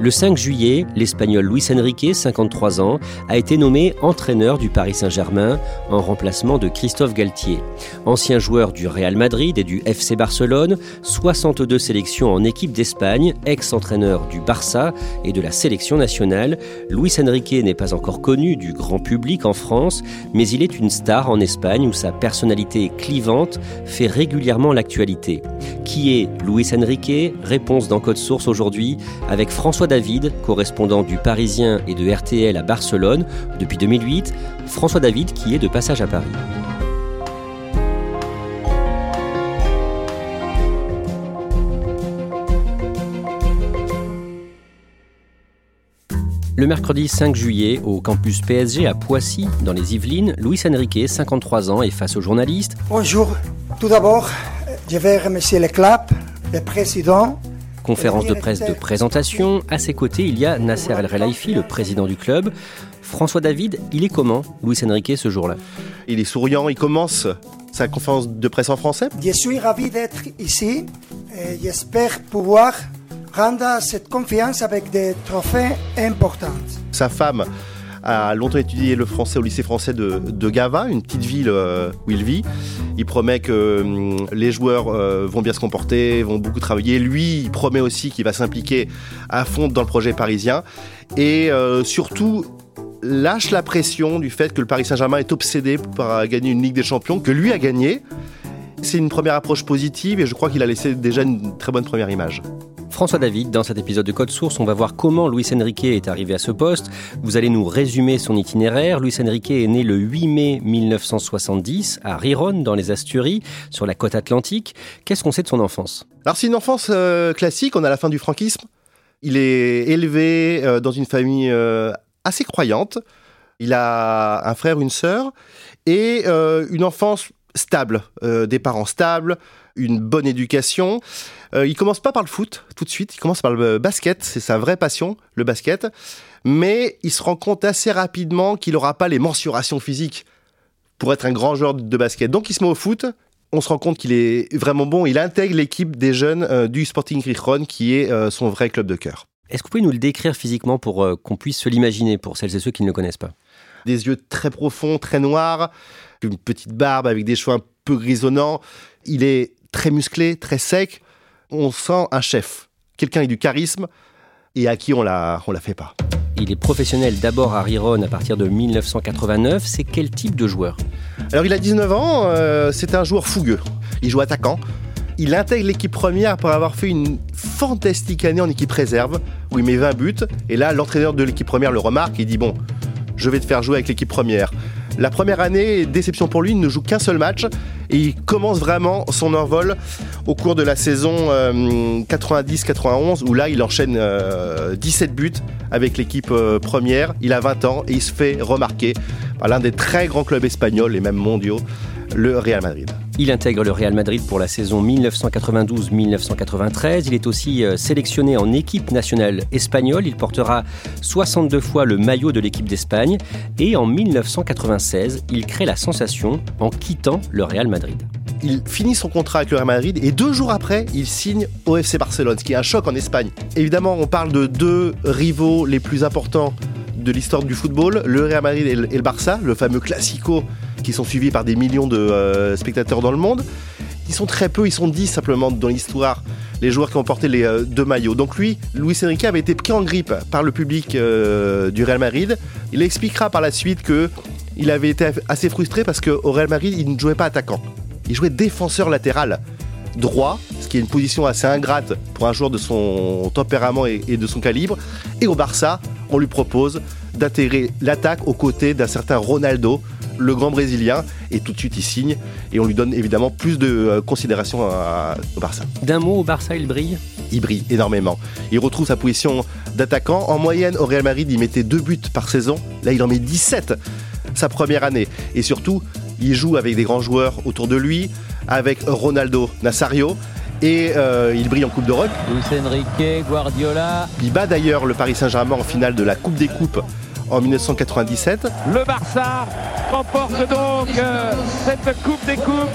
Le 5 juillet, l'Espagnol Luis Enrique, 53 ans, a été nommé entraîneur du Paris Saint-Germain en remplacement de Christophe Galtier. Ancien joueur du Real Madrid et du FC Barcelone, 62 sélections en équipe d'Espagne, ex-entraîneur du Barça et de la sélection nationale, Luis Enrique n'est pas encore connu du grand public en France, mais il est une star en Espagne où sa personnalité clivante fait régulièrement l'actualité. Qui est Luis Enrique? Réponse dans Code Source aujourd'hui avec François David, correspondant du Parisien et de RTL à Barcelone depuis 2008. François David qui est de passage à Paris. Le mercredi 5 juillet, au campus PSG à Poissy, dans les Yvelines, Luis Enrique, 53 ans, est face aux journalistes. Bonjour. Tout d'abord, je vais remercier le club, le président. Conférence de presse de présentation. À ses côtés, il y a Nasser El Relaifi, le président du club. François David, il est comment, Luis Enrique, ce jour-là? Il est souriant, il commence sa conférence de presse en français? Je suis ravi d'être ici et j'espère pouvoir rendre cette confiance avec des trophées importants. Sa femme a longtemps étudié le français au lycée français de, Gava, une petite ville euh, où il vit. Il promet que hum, les joueurs euh, vont bien se comporter, vont beaucoup travailler. Lui, il promet aussi qu'il va s'impliquer à fond dans le projet parisien. Et euh, surtout, lâche la pression du fait que le Paris Saint-Germain est obsédé par gagner une Ligue des Champions, que lui a gagné. C'est une première approche positive et je crois qu'il a laissé déjà une très bonne première image. François David, dans cet épisode de Code Source, on va voir comment Luis Enrique est arrivé à ce poste. Vous allez nous résumer son itinéraire. Luis Enrique est né le 8 mai 1970 à Riron, dans les Asturies, sur la côte atlantique. Qu'est-ce qu'on sait de son enfance? Alors c'est une enfance euh, classique, on a la fin du franquisme. Il est élevé euh, dans une famille euh, assez croyante. Il a un frère, une sœur et une enfance stable, euh, des parents stables, une bonne éducation. Euh, il commence pas par le foot tout de suite, il commence par le basket, c'est sa vraie passion, le basket. Mais il se rend compte assez rapidement qu'il n'aura pas les mensurations physiques pour être un grand joueur de basket. Donc il se met au foot. On se rend compte qu'il est vraiment bon. Il intègre l'équipe des jeunes euh, du Sporting Gijón, qui est euh, son vrai club de cœur. Est-ce que vous pouvez nous le décrire physiquement pour euh, qu'on puisse se l'imaginer, pour celles et ceux qui ne le connaissent pas? Des yeux très profonds, très noirs, une petite barbe avec des cheveux un peu grisonnants. Il est très musclé, très sec. On sent un chef, quelqu'un avec du charisme et à qui on la, on la fait pas. Il est professionnel d'abord à Riron à partir de 1989. C'est quel type de joueur? Alors il a 19 ans, euh, c'est un joueur fougueux. Il joue attaquant. Il intègre l'équipe première après avoir fait une fantastique année en équipe réserve où il met 20 buts. Et là, l'entraîneur de l'équipe première le remarque et dit Bon, je vais te faire jouer avec l'équipe première. La première année, déception pour lui, il ne joue qu'un seul match et il commence vraiment son envol au cours de la saison euh, 90-91 où là il enchaîne euh, 17 buts avec l'équipe euh, première. Il a 20 ans et il se fait remarquer par l'un des très grands clubs espagnols et même mondiaux, le Real Madrid. Il intègre le Real Madrid pour la saison 1992-1993. Il est aussi euh, sélectionné en équipe nationale espagnole. Il portera 62 fois le maillot de l'équipe d'Espagne. Et en 1996, il crée la sensation en quittant le Real Madrid. il finit son contrat avec le Real Madrid et deux jours après, il signe au FC Barcelone, ce qui est un choc en Espagne. Évidemment, on parle de deux rivaux les plus importants de l'histoire du football, le Real Madrid et le, Barça, le fameux classico qui sont suivis par des millions de euh, spectateurs dans le monde. Ils sont très peu, ils sont dix simplement dans l'histoire, les joueurs qui ont porté les euh, deux maillots. Donc lui, Luis Enrique avait été pris en grippe par le public euh, du Real Madrid. Il expliquera par la suite que il avait été assez frustré parce qu'au Real Madrid, il ne jouait pas attaquant. Il jouait défenseur latéral droit, ce qui est une position assez ingrate pour un joueur de son tempérament et, de son calibre. Et au Barça, on lui propose d'intégrer l'attaque aux côtés d'un certain Ronaldo, le grand Brésilien, et tout de suite il signe et on lui donne évidemment plus de euh, considération au Barça. D'un mot, au Barça, il brille? Il brille énormément. Il retrouve sa position d'attaquant. En moyenne, au Real Madrid, il mettait deux buts par saison. Là, il en met 17 sa première année. Et surtout, il joue avec des grands joueurs autour de lui, avec Ronaldo Nazario. Et euh, il brille en Coupe d'Europe. Luis Enrique, Guardiola. Il bat d'ailleurs le Paris Saint-Germain en finale de la Coupe des Coupes en 1997. Le Barça remporte donc euh, cette Coupe des Coupes.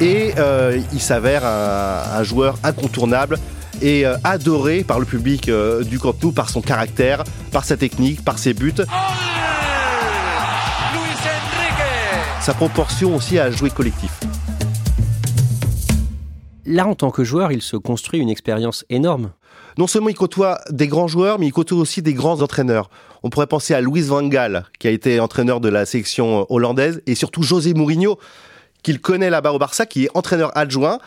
Et euh, il s'avère un, joueur incontournable et adoré par le public du Camp Nou par son caractère, par sa technique, par ses buts. sa proportion aussi à jouer collectif. Là, en tant que joueur, il se construit une expérience énorme. Non seulement il côtoie des grands joueurs, mais il côtoie aussi des grands entraîneurs. On pourrait penser à Louis Van Gaal, qui a été entraîneur de la sélection hollandaise, et surtout José Mourinho, qu'il connaît là-bas au Barça, qui est entraîneur adjoint.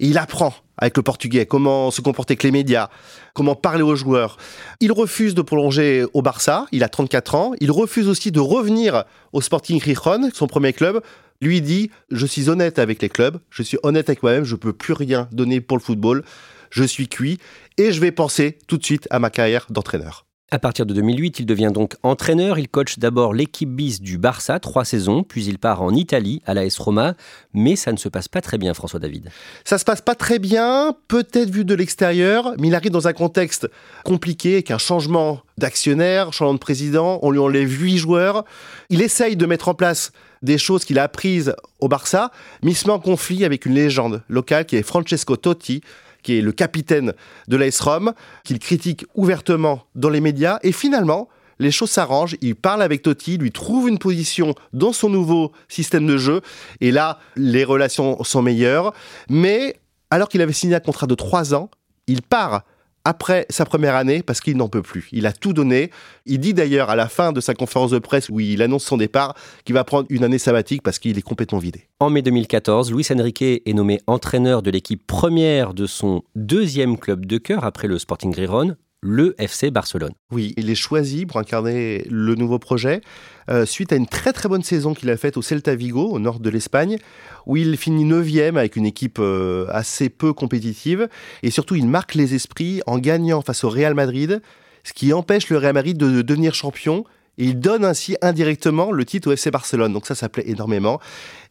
Et il apprend avec le portugais comment se comporter avec les médias, comment parler aux joueurs. Il refuse de prolonger au Barça, il a 34 ans. Il refuse aussi de revenir au Sporting Gijón, son premier club. Lui dit Je suis honnête avec les clubs, je suis honnête avec moi-même, je ne peux plus rien donner pour le football, je suis cuit et je vais penser tout de suite à ma carrière d'entraîneur. À partir de 2008, il devient donc entraîneur. Il coach d'abord l'équipe bis du Barça, trois saisons, puis il part en Italie, à l'AS Roma. Mais ça ne se passe pas très bien, François David. Ça se passe pas très bien, peut-être vu de l'extérieur, mais il arrive dans un contexte compliqué, avec un changement d'actionnaire, changement de président, on lui enlève huit joueurs. Il essaye de mettre en place des choses qu'il a apprises au Barça, mais il se met en conflit avec une légende locale qui est Francesco Totti, qui est le capitaine de l'AS Rome, qu'il critique ouvertement dans les médias. Et finalement, les choses s'arrangent. Il parle avec Totti, lui trouve une position dans son nouveau système de jeu. Et là, les relations sont meilleures. Mais alors qu'il avait signé un contrat de trois ans, il part après sa première année parce qu'il n'en peut plus. Il a tout donné. Il dit d'ailleurs à la fin de sa conférence de presse où il annonce son départ qu'il va prendre une année sabbatique parce qu'il est complètement vidé. En mai 2014, Luis Enrique est nommé entraîneur de l'équipe première de son deuxième club de cœur après le Sporting Gijón, le FC Barcelone. Oui, il est choisi pour incarner le nouveau projet euh, suite à une très très bonne saison qu'il a faite au Celta Vigo, au nord de l'Espagne, où il finit 9 avec une équipe euh, assez peu compétitive. Et surtout, il marque les esprits en gagnant face au Real Madrid, ce qui empêche le Real Madrid de devenir champion et il donne ainsi indirectement le titre au FC Barcelone. Donc ça, ça plaît énormément.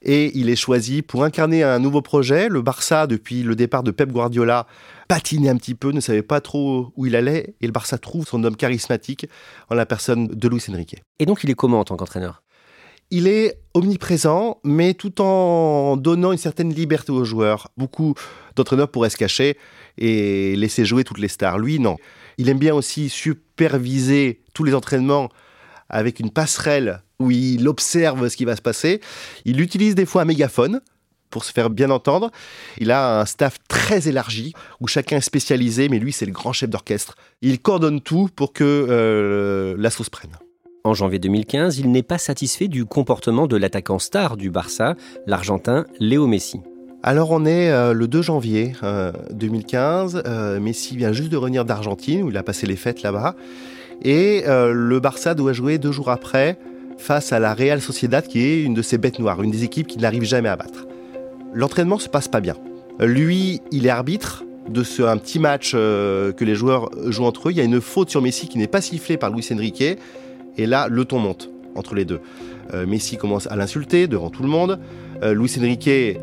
Et il est choisi pour incarner un nouveau projet. Le Barça, depuis le départ de Pep Guardiola, patinait un petit peu, ne savait pas trop où il allait. Et le Barça trouve son homme charismatique en la personne de Luis Enrique. Et donc il est comment en tant qu'entraîneur? Il est omniprésent, mais tout en donnant une certaine liberté aux joueurs. Beaucoup d'entraîneurs pourraient se cacher et laisser jouer toutes les stars. Lui, non. Il aime bien aussi superviser tous les entraînements avec une passerelle où il observe ce qui va se passer. Il utilise des fois un mégaphone pour se faire bien entendre. Il a un staff très élargi où chacun est spécialisé, mais lui, c'est le grand chef d'orchestre. Il coordonne tout pour que euh, la sauce prenne. En janvier 2015, il n'est pas satisfait du comportement de l'attaquant star du Barça, l'Argentin Léo Messi. Alors on est euh, le 2 janvier 2015, euh, Messi vient juste de revenir d'Argentine où il a passé les fêtes là-bas et le Barça doit jouer deux jours après face à la Real Sociedad, qui est une de ces bêtes noires, une des équipes qui n'arrive jamais à battre. L'entraînement se passe pas bien. Lui, il est arbitre de ce un petit match euh, que les joueurs jouent entre eux. Il y a une faute sur Messi qui n'est pas sifflée par Luis Enrique. Et là, le ton monte entre les deux. Euh, Messi commence à l'insulter devant tout le monde. Luis Enrique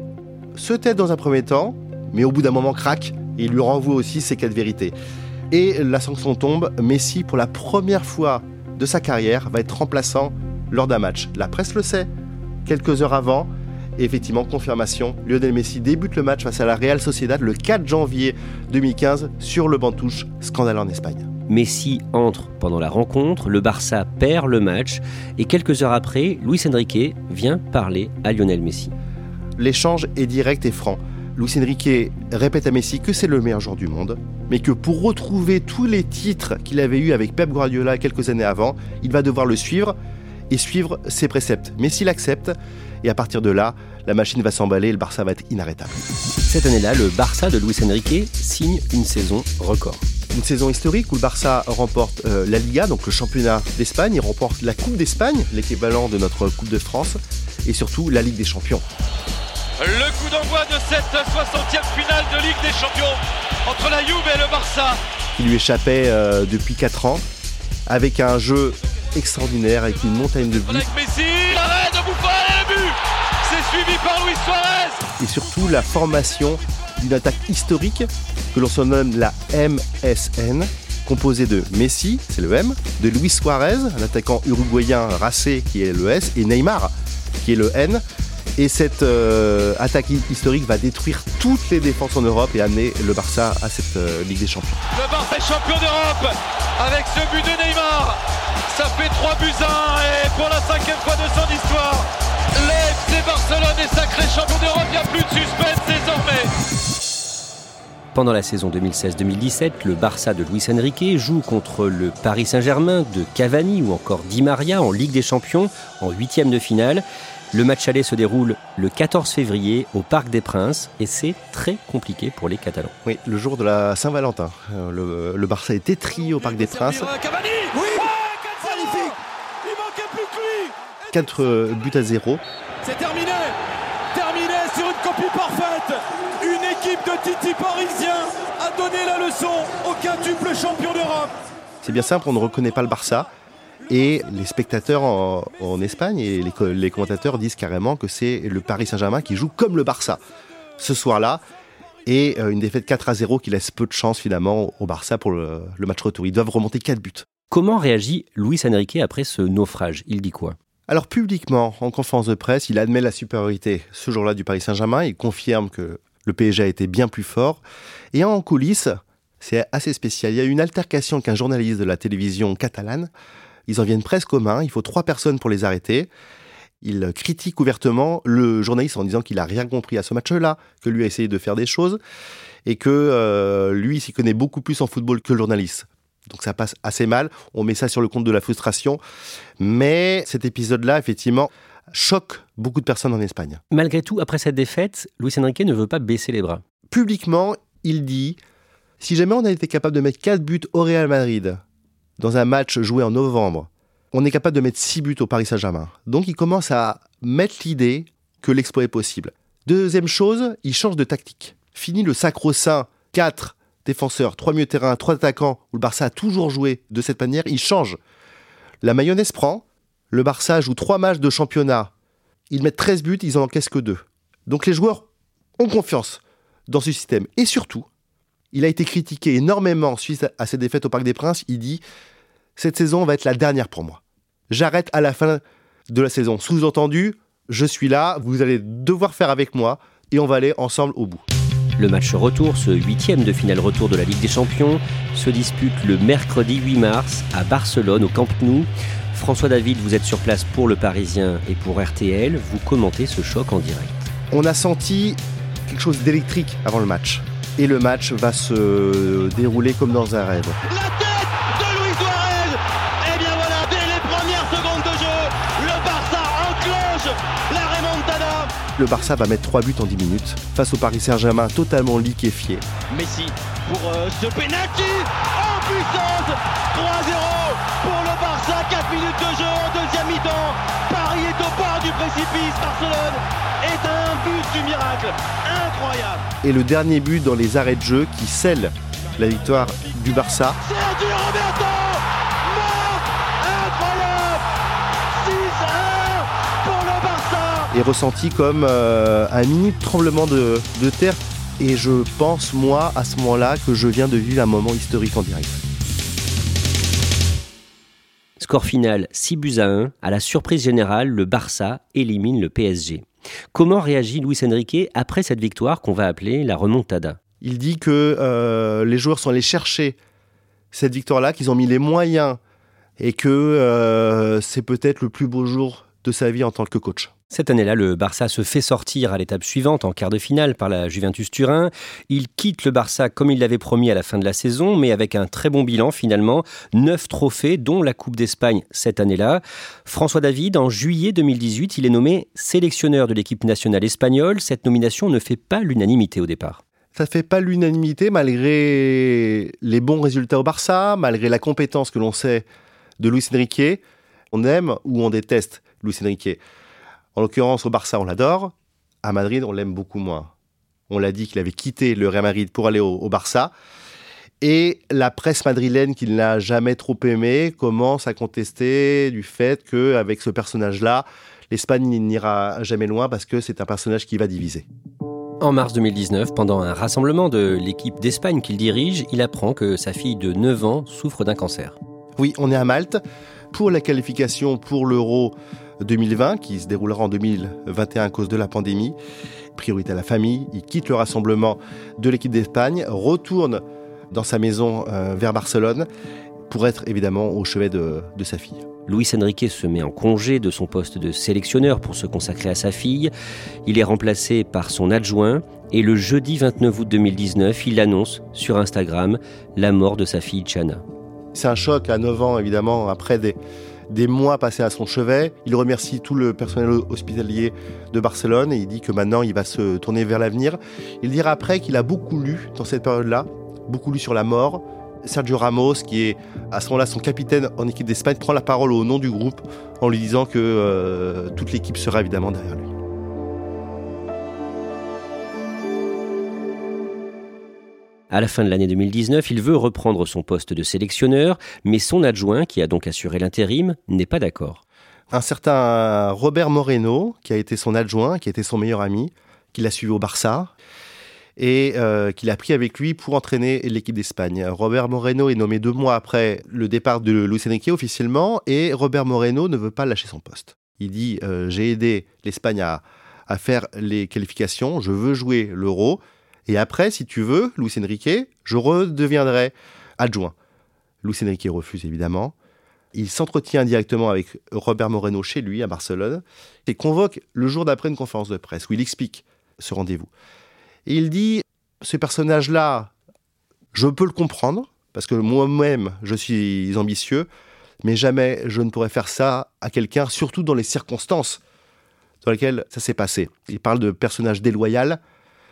se tête dans un premier temps, mais au bout d'un moment craque et il lui renvoie aussi ses quatre vérités. Et la sanction tombe, Messi, pour la première fois de sa carrière, va être remplaçant lors d'un match. La presse le sait, quelques heures avant, Et effectivement, confirmation, Lionel Messi débute le match face à la Real Sociedad le 4 janvier 2015 sur le banc touche, scandale en Espagne. Messi entre pendant la rencontre, le Barça perd le match et quelques heures après, Luis Enrique vient parler à Lionel Messi. L'échange est direct et franc. Luis Enrique répète à Messi que c'est le meilleur joueur du monde, mais que pour retrouver tous les titres qu'il avait eus avec Pep Guardiola quelques années avant, il va devoir le suivre et suivre ses préceptes. Messi l'accepte et à partir de là, la machine va s'emballer et le Barça va être inarrêtable. Cette année-là, le Barça de Luis Enrique signe une saison record une saison historique où le Barça remporte euh, la Liga, donc le championnat d'Espagne, il remporte la Coupe d'Espagne, l'équivalent de notre Coupe de France, et surtout la Ligue des Champions. Le coup d'envoi de cette 60e finale de Ligue des Champions entre la Juve et le Barça. Il lui échappait euh, depuis 4 ans, avec un jeu extraordinaire, avec une montagne de buts. Avec Messi, l'arrêt de but C'est suivi par Luis Suarez Et surtout la formation d'une attaque historique que l'on surnomme la MSN, composée de Messi, c'est le M, de Luis Suarez, un attaquant uruguayen racé qui est le S, et Neymar, qui est le N. Et cette euh, attaque historique va détruire toutes les défenses en Europe et amener le Barça à cette euh, Ligue des Champions. Le Barça est champion d'Europe avec ce but de Neymar. Ça fait 3 buts 1 et pour la cinquième fois de son histoire, l'FC Barcelone est sacré champion d'Europe. Il n'y a plus de suspense désormais. Pendant la saison 2016-2017, le Barça de Luis Enrique joue contre le Paris Saint-Germain de Cavani ou encore Di Maria en Ligue des Champions en huitième de finale. Le match aller se déroule le 14 février au Parc des Princes et c'est très compliqué pour les Catalans. Oui, le jour de la Saint-Valentin. Euh, le, Barça est étrié au Parc des Princes. Cavani oui magnifique Il manquait plus que lui 4 euh, buts à 0. C'est terminé Terminé sur une copie parfaite L'équipe de Titi parisien a donné la leçon au quintuple champion d'Europe. C'est bien simple, on ne reconnaît pas le Barça. Et les spectateurs en, Espagne et les, commentateurs disent carrément que c'est le Paris Saint-Germain qui joue comme le Barça ce soir-là. Et euh, une défaite 4 à 0 qui laisse peu de chance finalement au Barça pour le, le match retour. Ils doivent remonter 4 buts. Comment réagit Luis Enrique après ce naufrage? Il dit quoi? Alors publiquement, en conférence de presse, il admet la supériorité ce jour-là du Paris Saint-Germain. Il confirme que le PSG a été bien plus fort. Et en coulisses, c'est assez spécial. Il y a une altercation qu'un journaliste de la télévision catalane. Ils en viennent presque aux mains. Il faut trois personnes pour les arrêter. Il critique ouvertement le journaliste en disant qu'il n'a rien compris à ce match-là, que lui a essayé de faire des choses et que euh, lui s'y connaît beaucoup plus en football que le journaliste. Donc ça passe assez mal. On met ça sur le compte de la frustration. Mais cet épisode-là, effectivement, choque beaucoup de personnes en Espagne. Malgré tout, après cette défaite, Luis Enrique ne veut pas baisser les bras. Publiquement, il dit Si jamais on a été capable de mettre 4 buts au Real Madrid dans un match joué en novembre, on est capable de mettre 6 buts au Paris Saint-Germain. Donc il commence à mettre l'idée que l'exploit est possible. Deuxième chose, il change de tactique. Fini le sacro-saint 4 défenseurs, 3 milieux terrain, 3 attaquants, où le Barça a toujours joué de cette manière, il change. La mayonnaise prend, le Barça joue trois matchs de championnat. Ils mettent 13 buts, ils en encaissent que deux. Donc les joueurs ont confiance dans ce système. Et surtout, il a été critiqué énormément suite à ses défaites au Parc des Princes. Il dit Cette saison va être la dernière pour moi. J'arrête à la fin de la saison. Sous-entendu, je suis là, vous allez devoir faire avec moi et on va aller ensemble au bout. Le match retour, ce huitième de finale retour de la Ligue des Champions, se dispute le mercredi 8 mars à Barcelone, au Camp Nou. François David, vous êtes sur place pour Le Parisien et pour RTL. Vous commentez ce choc en direct. On a senti quelque chose d'électrique avant le match. Et le match va se dérouler comme dans un rêve. La Le Barça va mettre 3 buts en 10 minutes face au Paris Saint-Germain totalement liquéfié. Messi pour euh, ce penalty en puissance 3-0 pour le Barça, 4 minutes de jeu en deuxième mi-temps. Paris est au bord du précipice, Barcelone est un but du miracle, incroyable. Et le dernier but dans les arrêts de jeu qui scelle la victoire du Barça. Est ressenti comme euh, un mini tremblement de, de terre et je pense moi à ce moment-là que je viens de vivre un moment historique en direct. Score final 6 buts à 1. À la surprise générale, le Barça élimine le PSG. Comment réagit Luis Enrique après cette victoire qu'on va appeler la remontada? Il dit que euh, les joueurs sont allés chercher cette victoire-là, qu'ils ont mis les moyens et que euh, c'est peut-être le plus beau jour de sa vie en tant que coach. Cette année-là, le Barça se fait sortir à l'étape suivante en quart de finale par la Juventus Turin. Il quitte le Barça comme il l'avait promis à la fin de la saison, mais avec un très bon bilan finalement. Neuf trophées, dont la Coupe d'Espagne cette année-là. François David, en juillet 2018, il est nommé sélectionneur de l'équipe nationale espagnole. Cette nomination ne fait pas l'unanimité au départ. Ça ne fait pas l'unanimité malgré les bons résultats au Barça, malgré la compétence que l'on sait de Luis Enrique. On aime ou on déteste Luis Enrique. En l'occurrence, au Barça, on l'adore. À Madrid, on l'aime beaucoup moins. On l'a dit qu'il avait quitté le Real Madrid pour aller au, Barça. Et la presse madrilène qu'il n'a jamais trop aimé commence à contester du fait qu'avec ce personnage-là, l'Espagne n'ira jamais loin parce que c'est un personnage qui va diviser. En mars 2019, pendant un rassemblement de l'équipe d'Espagne qu'il dirige, il apprend que sa fille de 9 ans souffre d'un cancer. Oui, on est à Malte pour la qualification pour l'Euro 2020 qui se déroulera en 2021 à cause de la pandémie. Priorité à la famille, il quitte le rassemblement de l'équipe d'Espagne, retourne dans sa maison euh, vers Barcelone pour être évidemment au chevet de, de sa fille. Luis Enrique se met en congé de son poste de sélectionneur pour se consacrer à sa fille. Il est remplacé par son adjoint et le jeudi 29 août 2019, il annonce sur Instagram la mort de sa fille Chana. C'est un choc à 9 ans évidemment après des, des mois passés à son chevet. Il remercie tout le personnel hospitalier de Barcelone et il dit que maintenant il va se tourner vers l'avenir. Il dira après qu'il a beaucoup lu dans cette période-là, beaucoup lu sur la mort. Sergio Ramos, qui est à ce moment-là son capitaine en équipe d'Espagne, prend la parole au nom du groupe en lui disant que euh, toute l'équipe sera évidemment derrière lui. À la fin de l'année 2019, il veut reprendre son poste de sélectionneur, mais son adjoint, qui a donc assuré l'intérim, n'est pas d'accord. Un certain Robert Moreno, qui a été son adjoint, qui été son meilleur ami, qui l'a suivi au Barça, et euh, qu'il a pris avec lui pour entraîner l'équipe d'Espagne. Robert Moreno est nommé deux mois après le départ de Luis Enrique officiellement, et Robert Moreno ne veut pas lâcher son poste. Il dit euh, J'ai aidé l'Espagne à, à faire les qualifications, je veux jouer l'euro, et après, si tu veux, Luis Enrique, je redeviendrai adjoint. Luis Enrique refuse évidemment. Il s'entretient directement avec Robert Moreno chez lui à Barcelone et convoque le jour d'après une conférence de presse où il explique ce rendez-vous. Et il dit ce personnage-là, je peux le comprendre parce que moi-même je suis ambitieux, mais jamais je ne pourrais faire ça à quelqu'un, surtout dans les circonstances dans lesquelles ça s'est passé. Il parle de personnage déloyal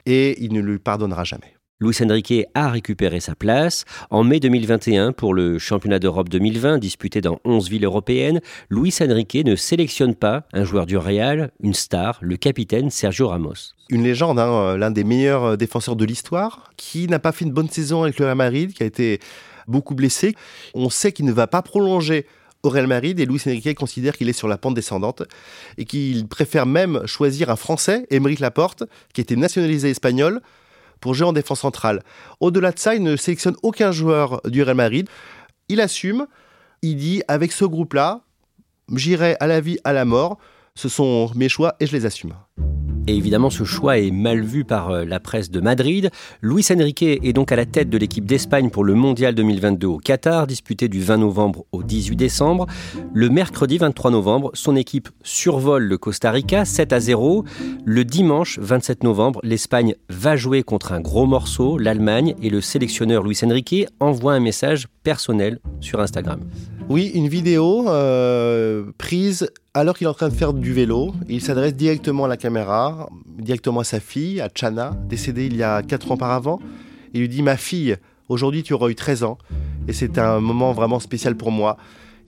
et il ne lui pardonnera jamais. Luis Enrique a récupéré sa place. En mai 2021, pour le championnat d'Europe 2020, disputé dans 11 villes européennes, Luis Enrique ne sélectionne pas un joueur du Real, une star, le capitaine Sergio Ramos. Une légende, hein, l'un des meilleurs défenseurs de l'histoire, qui n'a pas fait une bonne saison avec le Real Madrid, qui a été beaucoup blessé. On sait qu'il ne va pas prolonger au Real Madrid et Luis Enrique considère qu'il est sur la pente descendante et qu'il préfère même choisir un Français, Émeric Laporte, qui était nationalisé espagnol, pour jouer en défense centrale. Au-delà de ça, il ne sélectionne aucun joueur du Real Madrid. Il assume, il dit avec ce groupe-là, j'irai à la vie, à la mort. Ce sont mes choix et je les assume. Et évidemment, ce choix est mal vu par euh, la presse de Madrid. Luis Enrique est donc à la tête de l'équipe d'Espagne pour le Mondial 2022 au Qatar, disputé du 20 novembre au 18 décembre. Le mercredi 23 novembre, son équipe survole le Costa Rica 7 à 0. Le dimanche 27 novembre, l'Espagne va jouer contre un gros morceau, l'Allemagne, et le sélectionneur Luis Enrique envoie un message personnel sur Instagram. Oui, une vidéo euh, prise alors qu'il est en train de faire du vélo. Il s'adresse directement à la caméra, directement à sa fille, à Chana, décédée il y a 4 ans auparavant. Il lui dit Ma fille, aujourd'hui tu auras eu 13 ans. Et c'est un moment vraiment spécial pour moi.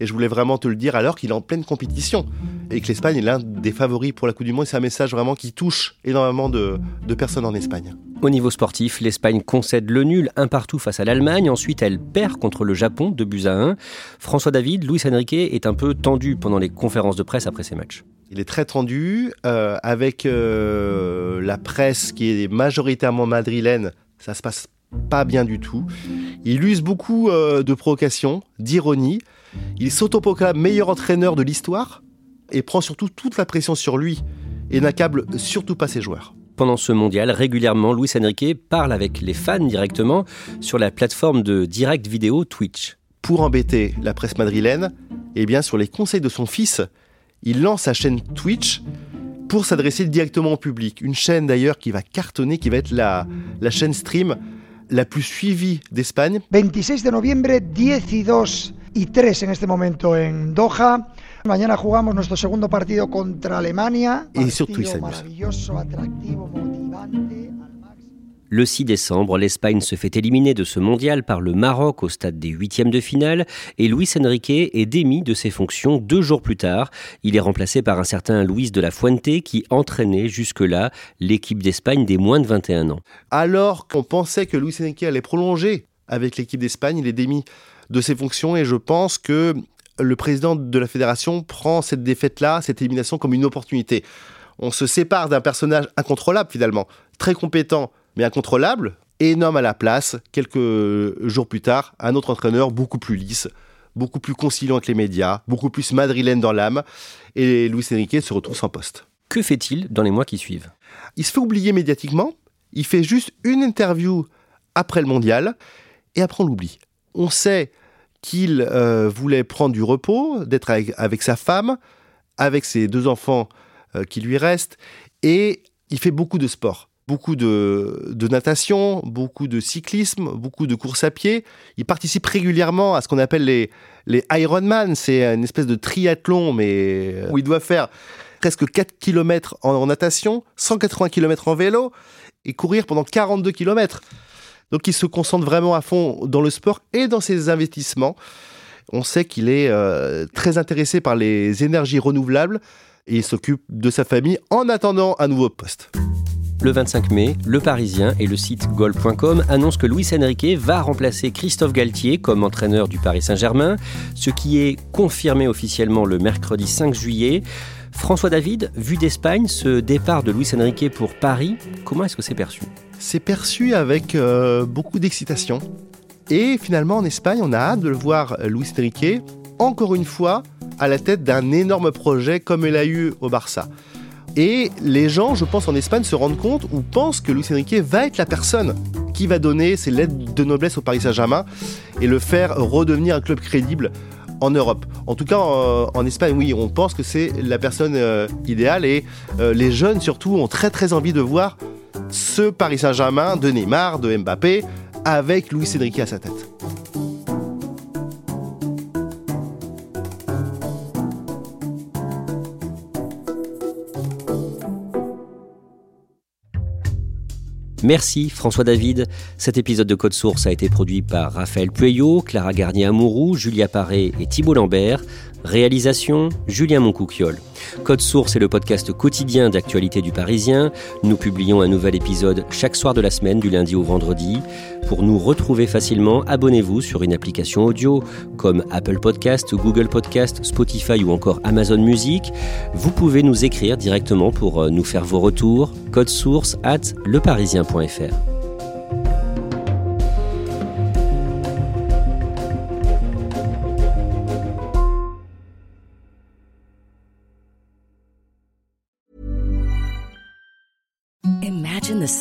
Et je voulais vraiment te le dire alors qu'il est en pleine compétition et que l'Espagne est l'un des favoris pour la Coupe du Monde. C'est un message vraiment qui touche énormément de, personnes en Espagne. Au niveau sportif, l'Espagne concède le nul un partout face à l'Allemagne. Ensuite, elle perd contre le Japon de buts à 1. François David, Luis Enrique est un peu tendu pendant les conférences de presse après ces matchs. Il est très tendu euh, avec euh, la presse qui est majoritairement madrilène. Ça se passe pas bien du tout. Il use beaucoup euh, de provocations, d'ironie. Il s'autoproclame meilleur entraîneur de l'histoire et prend surtout toute la pression sur lui. et n'accable surtout pas ses joueurs. Pendant ce mondial, régulièrement, Luis Enrique parle avec les fans directement sur la plateforme de direct vidéo Twitch. Pour embêter la presse madrilène, eh bien, sur les conseils de son fils, il lance sa chaîne Twitch pour s'adresser directement au public. Une chaîne d'ailleurs qui va cartonner, qui va être la, la chaîne stream la plus suivie d'Espagne. 26 de noviembre, 10 y 2 y 3 en este momento en Doha. Mañana jugamos nuestro segundo partido contra Alemania. Et surtout, il Partido s'amuse. maravilloso, atractivo, motivante. al máximo. Le 6 décembre, l'Espagne se fait éliminer de ce mondial par le Maroc au stade des huitièmes de finale et Luis Enrique est démis de ses fonctions deux jours plus tard. Il est remplacé par un certain Luis de la Fuente qui entraînait jusque-là l'équipe d'Espagne des moins de 21 ans. Alors qu'on pensait que Luis Enrique allait prolonger avec l'équipe d'Espagne, il est démis de ses fonctions et je pense que le président de la fédération prend cette défaite-là, cette élimination comme une opportunité. On se sépare d'un personnage incontrôlable finalement, très compétent mais incontrôlable, et nomme à la place, quelques jours plus tard, un autre entraîneur beaucoup plus lisse, beaucoup plus conciliant avec les médias, beaucoup plus madrilène dans l'âme, et Luis Enrique se retrouve sans poste. Que fait-il dans les mois qui suivent? Il se fait oublier médiatiquement, il fait juste une interview après le mondial, et après on l'oublie. On sait qu'il euh, voulait prendre du repos, d'être avec, avec sa femme, avec ses deux enfants euh, qui lui restent, et il fait beaucoup de sport. Beaucoup de, de natation, beaucoup de cyclisme, beaucoup de course à pied. Il participe régulièrement à ce qu'on appelle les, les Ironman. C'est une espèce de triathlon, mais euh, où il doit faire presque 4 km en, en natation, 180 km en vélo et courir pendant 42 km. Donc il se concentre vraiment à fond dans le sport et dans ses investissements. On sait qu'il est euh, très intéressé par les énergies renouvelables et il s'occupe de sa famille en attendant un nouveau poste. Le 25 mai, Le Parisien et le site goal.com annoncent que Luis Enrique va remplacer Christophe Galtier comme entraîneur du Paris Saint-Germain, ce qui est confirmé officiellement le mercredi 5 juillet. François David, vu d'Espagne, ce départ de Luis Enrique pour Paris, comment est-ce que c'est perçu? C'est perçu avec euh, beaucoup d'excitation. Et finalement, en Espagne, on a hâte de le voir, euh, Luis Enrique, encore une fois, à la tête d'un énorme projet comme il a eu au Barça. Et les gens, je pense, en Espagne se rendent compte ou pensent que Luis Enrique va être la personne qui va donner ses lettres de noblesse au Paris Saint-Germain et le faire redevenir un club crédible en Europe. En tout cas, en, Espagne, oui, on pense que c'est la personne euh, idéale et les jeunes, surtout, ont très très envie de voir ce Paris Saint-Germain de Neymar, de Mbappé, avec Luis Enrique à sa tête. Merci François David. Cet épisode de Code Source a été produit par Raphaël Pueyo, Clara Garnier-Amouroux, Julia Paré et Thibault Lambert. Réalisation Julien Moncouquiole. Code Source est le podcast quotidien d'actualité du Parisien. Nous publions un nouvel épisode chaque soir de la semaine, du lundi au vendredi. Pour nous retrouver facilement, abonnez-vous sur une application audio comme Apple Podcast, Google Podcast, Spotify ou encore Amazon Music. Vous pouvez nous écrire directement pour euh, nous faire vos retours. Code source at leparisien.fr.